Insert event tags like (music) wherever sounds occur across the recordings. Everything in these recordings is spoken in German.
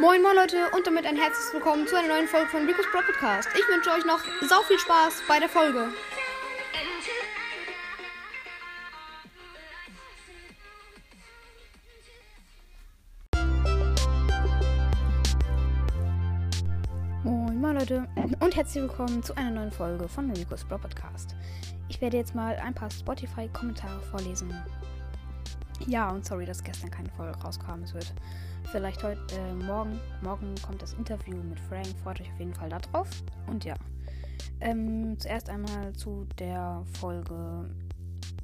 Moin moin Leute und damit ein herzliches Willkommen zu einer neuen Folge von Rico's Pro Podcast. Ich wünsche euch noch sau viel Spaß bei der Folge. Moin moin Leute und herzlich willkommen zu einer neuen Folge von Rico's Pro Podcast. Ich werde jetzt mal ein paar Spotify-Kommentare vorlesen. Ja, und sorry, dass gestern keine Folge rauskam. Es wird vielleicht heute, äh, morgen, morgen kommt das Interview mit Frank. Freut euch auf jeden Fall darauf. Und ja, ähm, zuerst einmal zu der Folge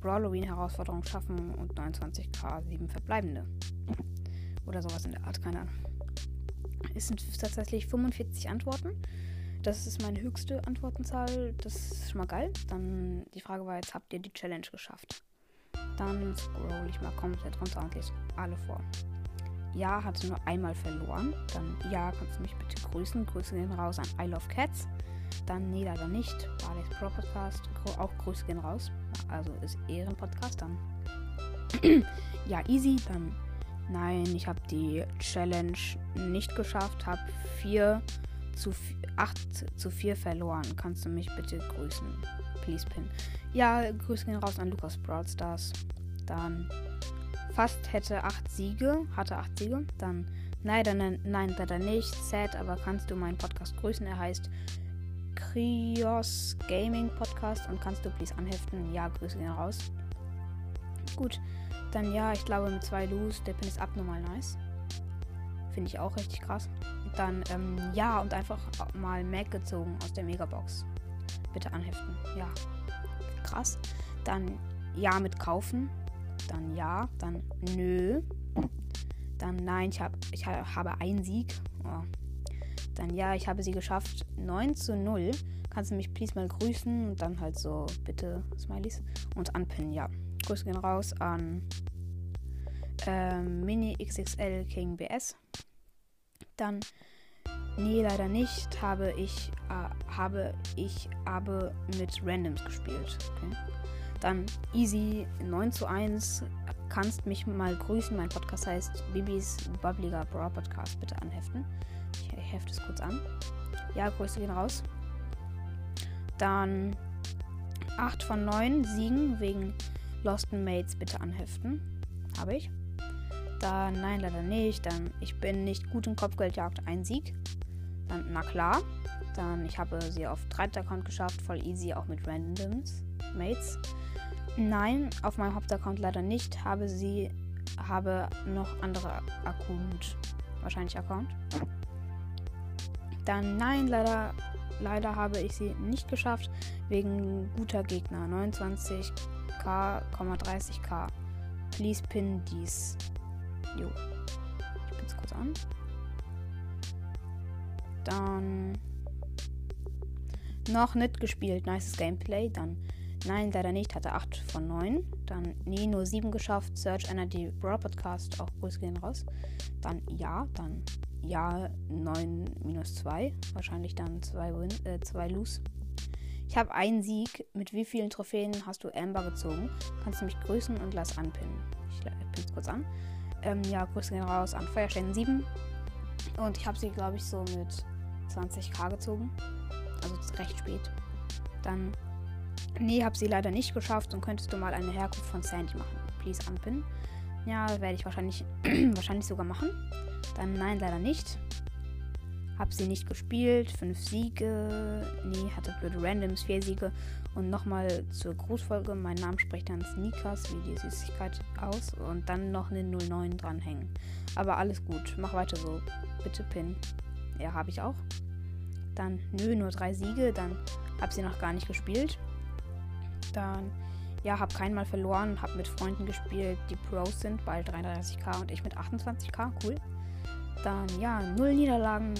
Halloween Herausforderung schaffen und 29k 7 verbleibende. Oder sowas in der Art, keine Ahnung. Es sind tatsächlich 45 Antworten. Das ist meine höchste Antwortenzahl. Das ist schon mal geil. Dann die Frage war jetzt, habt ihr die Challenge geschafft? Dann scroll ich mal komplett runter und lese alle vor. Ja, hatte nur einmal verloren. Dann ja, kannst du mich bitte grüßen. Grüße gehen raus an I Love Cats. Dann nee, leider nicht. Barley's Pro Podcast. Auch Grüße gehen raus. Also ist Ehrenpodcast dann. (clears throat) ja, easy. Dann nein, ich habe die Challenge nicht geschafft. Habe 4 zu 8 zu 4 verloren. Kannst du mich bitte grüßen? Please Pin. Ja, Grüße gehen raus an Lukas Brawl Stars. Dann fast hätte 8 Siege, hatte 8 Siege. Dann nein, dann, nein, leider nicht. Sad, aber kannst du meinen Podcast grüßen? Er heißt Krios Gaming Podcast und kannst du please anheften? Ja, Grüße gehen raus. Gut, dann ja, ich glaube mit zwei Loos, der Pin ist abnormal nice. Finde ich auch richtig krass. Dann ähm, ja und einfach mal Mac gezogen aus der Megabox. Bitte anheften. Ja. Krass. Dann ja mit kaufen. Dann ja. Dann nö. Dann nein, ich, hab, ich habe einen Sieg. Oh. Dann ja, ich habe sie geschafft. 9 zu 0. Kannst du mich please mal grüßen? Und dann halt so, bitte, Smileys. Und anpinnen, ja. Grüße gehen raus an ähm, Mini XXL King BS. Dann Nee, leider nicht. Habe ich, äh, habe ich aber mit Randoms gespielt. Okay. Dann Easy 9 zu 1. Kannst mich mal grüßen. Mein Podcast heißt Bibis Bubbliger Bra Podcast. Bitte anheften. Ich hefte es kurz an. Ja, Grüße gehen raus. Dann 8 von 9 Siegen wegen Lost Mates. Bitte anheften. Habe ich. Dann, nein, leider nicht. Dann, ich bin nicht gut in Kopfgeldjagd. Ein Sieg. Dann, na klar. Dann, ich habe sie auf 3. Account geschafft, voll easy, auch mit Randoms, Mates. Nein, auf meinem Hauptaccount leider nicht. Habe sie, habe noch andere Account, wahrscheinlich Account. Dann, nein, leider, leider habe ich sie nicht geschafft, wegen guter Gegner. 29k, 30k. Please pin dies. Jo. Ich bin's kurz an. Dann noch nicht gespielt. Nices Gameplay. Dann nein, leider nicht. Hatte 8 von 9. Dann nee, nur 7 geschafft. Search Energy Brawl Podcast. Auch Grüße gehen raus. Dann ja. Dann ja, 9 minus 2. Wahrscheinlich dann 2 Win, äh, 2 Lose. Ich habe einen Sieg. Mit wie vielen Trophäen hast du Amber gezogen? Kannst du mich grüßen und lass anpinnen. Ich pinne es kurz an. Ähm, ja, Grüße gehen raus an Feuerstein 7. Und ich habe sie, glaube ich, so mit 20k gezogen. Also recht spät. Dann, nee, habe sie leider nicht geschafft und könntest du mal eine Herkunft von Sandy machen. Please unpin. Ja, werde ich wahrscheinlich, (clears throat) wahrscheinlich sogar machen. Dann nein, leider nicht. Hab sie nicht gespielt. Fünf Siege. Nee, hatte blöde Randoms, vier Siege. Und nochmal zur Grußfolge. Mein Name spricht dann Sneakers, wie die Süßigkeit aus. Und dann noch eine 09 dranhängen. Aber alles gut. Mach weiter so. Bitte Pin. Ja, habe ich auch. Dann, nö, nur drei Siege. Dann habe sie noch gar nicht gespielt. Dann, ja, habe keinen Mal verloren. Habe mit Freunden gespielt, die Pros sind, bald 33k und ich mit 28k. Cool. Dann, ja, null Niederlagen,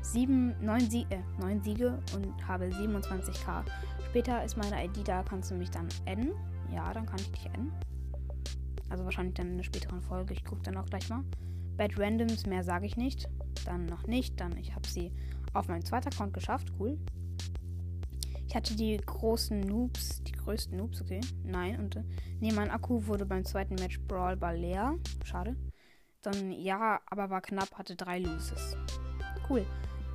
sieben, neun, Sie äh, neun Siege und habe 27k. Später ist meine ID da, kannst du mich dann adden. Ja, dann kann ich dich adden. Also wahrscheinlich dann in einer späteren Folge. Ich gucke dann auch gleich mal. Bad Randoms, mehr sage ich nicht. Dann noch nicht. Dann, ich habe sie auf meinem zweiten Account geschafft. Cool. Ich hatte die großen Noobs, die größten Noobs, okay. Nein, und äh, nee, mein Akku wurde beim zweiten Match Brawl Ball leer. Schade. Dann ja, aber war knapp, hatte drei Loses. Cool.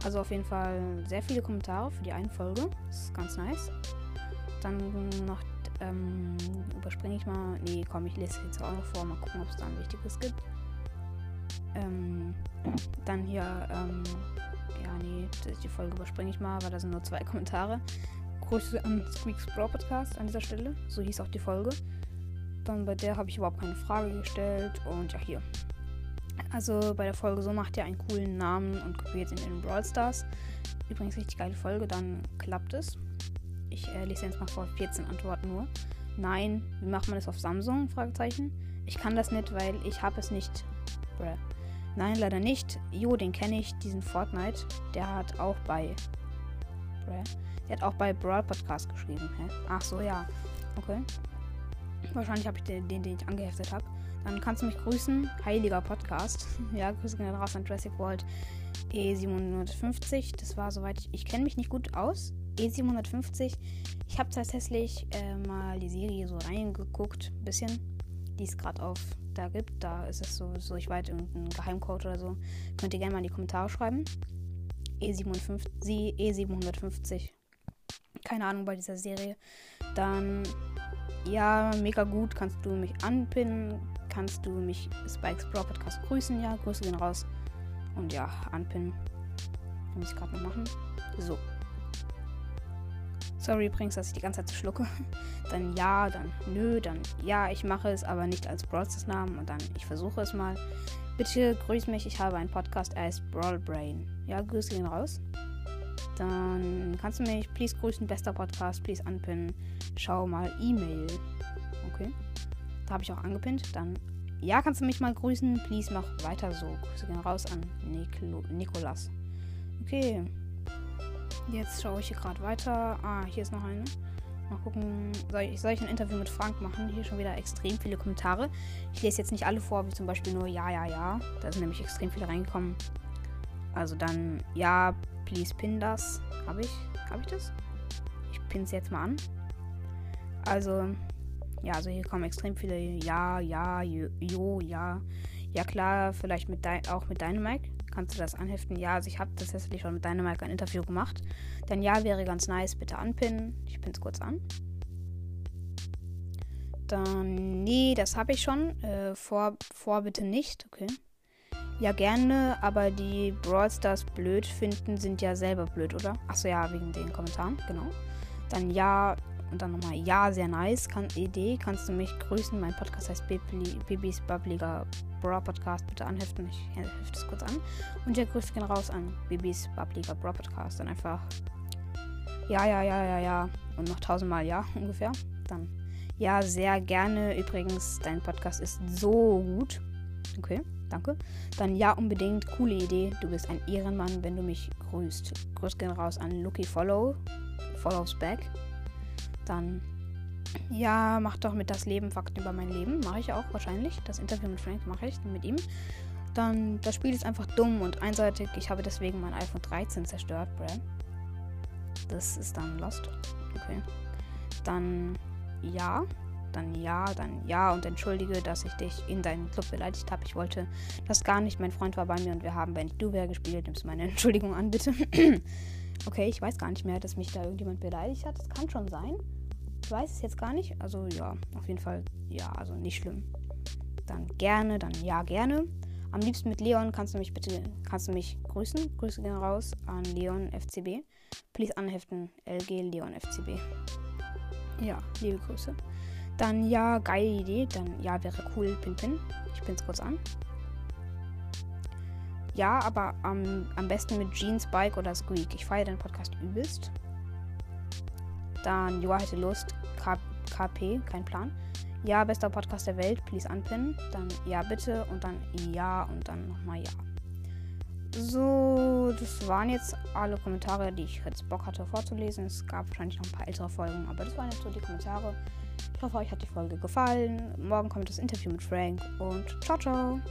Also auf jeden Fall sehr viele Kommentare für die eine Folge. Das ist ganz nice. Dann noch, ähm, überspringe ich mal. Nee, komm, ich lese jetzt auch noch vor. Mal gucken, ob es da ein wichtiges gibt. Ähm, dann hier, ähm, ja, nee, die Folge überspringe ich mal, weil da sind nur zwei (laughs) Kommentare. Grüße an Squeaks Bro Podcast an dieser Stelle. So hieß auch die Folge. Dann bei der habe ich überhaupt keine Frage gestellt. Und ja, hier. Also bei der Folge so macht ihr einen coolen Namen und kopiert ihn in Brawl Stars. Übrigens richtig geile Folge, dann klappt es. Ich äh, lese jetzt mal vor 14 Antworten nur. Nein, wie macht man das auf Samsung? Fragezeichen. Ich kann das nicht, weil ich habe es nicht. Bruh. Nein, leider nicht. Jo, den kenne ich, diesen Fortnite. Der hat auch bei. Bruh. Der hat auch bei Brawl Podcast geschrieben. Hä? Ach so, ja. Okay. Wahrscheinlich habe ich den, den, den ich angeheftet habe. Dann kannst du mich grüßen. Heiliger Podcast. (laughs) ja, Grüße gehen raus an Jurassic World E750. Das war soweit ich. Ich kenne mich nicht gut aus. E750. Ich habe tatsächlich äh, mal die Serie so reingeguckt. Ein bisschen. Die es gerade auf da gibt. Da ist es so, so ich weiß, irgendein Geheimcode oder so. Könnt ihr gerne mal in die Kommentare schreiben. E750, E750. Keine Ahnung bei dieser Serie. Dann, ja, mega gut. Kannst du mich anpinnen kannst du mich Spikes Pro Podcast grüßen. Ja, Grüße gehen raus. Und ja, anpinnen. Muss ich gerade noch machen. So. Sorry übrigens, dass ich die ganze Zeit so schlucke. (laughs) Dann ja, dann nö, dann ja, ich mache es, aber nicht als Brawlstars Namen. Und dann ich versuche es mal. Bitte grüß mich, ich habe einen Podcast, er heißt Brawl Brain. Ja, Grüße gehen raus. Dann kannst du mich, please grüßen, bester Podcast, please anpinnen. Schau mal E-Mail. Da habe ich auch angepinnt. Dann, ja, kannst du mich mal grüßen? Please, mach weiter so. Grüße gehen raus an Niklo Nikolas. Okay. Jetzt schaue ich hier gerade weiter. Ah, hier ist noch eine. Mal gucken. Soll ich, soll ich ein Interview mit Frank machen? Hier schon wieder extrem viele Kommentare. Ich lese jetzt nicht alle vor, wie zum Beispiel nur Ja, ja, ja. Da sind nämlich extrem viele reingekommen. Also dann, ja, please pin das. Habe ich? Habe ich das? Ich pin's jetzt mal an. Also, ja, also hier kommen extrem viele Ja, Ja, Jo, Ja. Ja klar, vielleicht mit auch mit Dynamite. Kannst du das anheften? Ja, also ich habe tatsächlich schon mit Dynamite ein Interview gemacht. Denn ja, wäre ganz nice. Bitte anpinnen. Ich pinne es kurz an. Dann, nee, das habe ich schon. Äh, vor, vor bitte nicht. Okay. Ja, gerne, aber die Brawl Stars blöd finden, sind ja selber blöd, oder? Achso, ja, wegen den Kommentaren, genau. Dann ja, und dann nochmal, ja, sehr nice. Kann, Idee, kannst du mich grüßen? Mein Podcast heißt Bibis Bubbliger Bra Podcast. Bitte anheften. Ich hefte es kurz an. Und der Grüße gehen raus an Bibis Bubbliger Bra Podcast. Dann einfach, ja, ja, ja, ja, ja. Und noch tausendmal ja ungefähr. Dann, ja, sehr gerne. Übrigens, dein Podcast ist so gut. Okay, danke. Dann ja, unbedingt. Coole Idee. Du bist ein Ehrenmann, wenn du mich grüßt. Grüße gehen raus an Lucky Follow. Follows back. Dann, ja, mach doch mit das Leben Fakten über mein Leben. Mache ich auch wahrscheinlich. Das Interview mit Frank mache ich mit ihm. Dann, das Spiel ist einfach dumm und einseitig. Ich habe deswegen mein iPhone 13 zerstört, Brad. Das ist dann Lost. Okay. Dann, ja. Dann ja, dann ja und entschuldige, dass ich dich in deinen Club beleidigt habe. Ich wollte das gar nicht. Mein Freund war bei mir und wir haben wenn ich du wer gespielt. Nimmst meine Entschuldigung an, bitte. (clears throat) Okay, ich weiß gar nicht mehr, dass mich da irgendjemand beleidigt hat. Das kann schon sein. Ich weiß es jetzt gar nicht. Also ja, auf jeden Fall, ja, also nicht schlimm. Dann gerne, dann ja, gerne. Am liebsten mit Leon kannst du mich bitte, kannst du mich grüßen. Grüße gehen raus an Leon FCB. Please anheften, LG Leon FCB. Ja, liebe Grüße. Dann ja, geile Idee. Dann ja, wäre cool, Pin Pin. Ich bin's kurz an. Ja, aber am, am besten mit Jeans, Spike oder Squeak. Ich feiere deinen Podcast übelst. Dann Joa hätte Lust. K KP, kein Plan. Ja, bester Podcast der Welt, please anpinnen. Dann ja, bitte. Und dann ja und dann nochmal ja. So, das waren jetzt alle Kommentare, die ich jetzt Bock hatte vorzulesen. Es gab wahrscheinlich noch ein paar ältere Folgen, aber das waren jetzt so die Kommentare. Ich hoffe, euch hat die Folge gefallen. Morgen kommt das Interview mit Frank und ciao, ciao.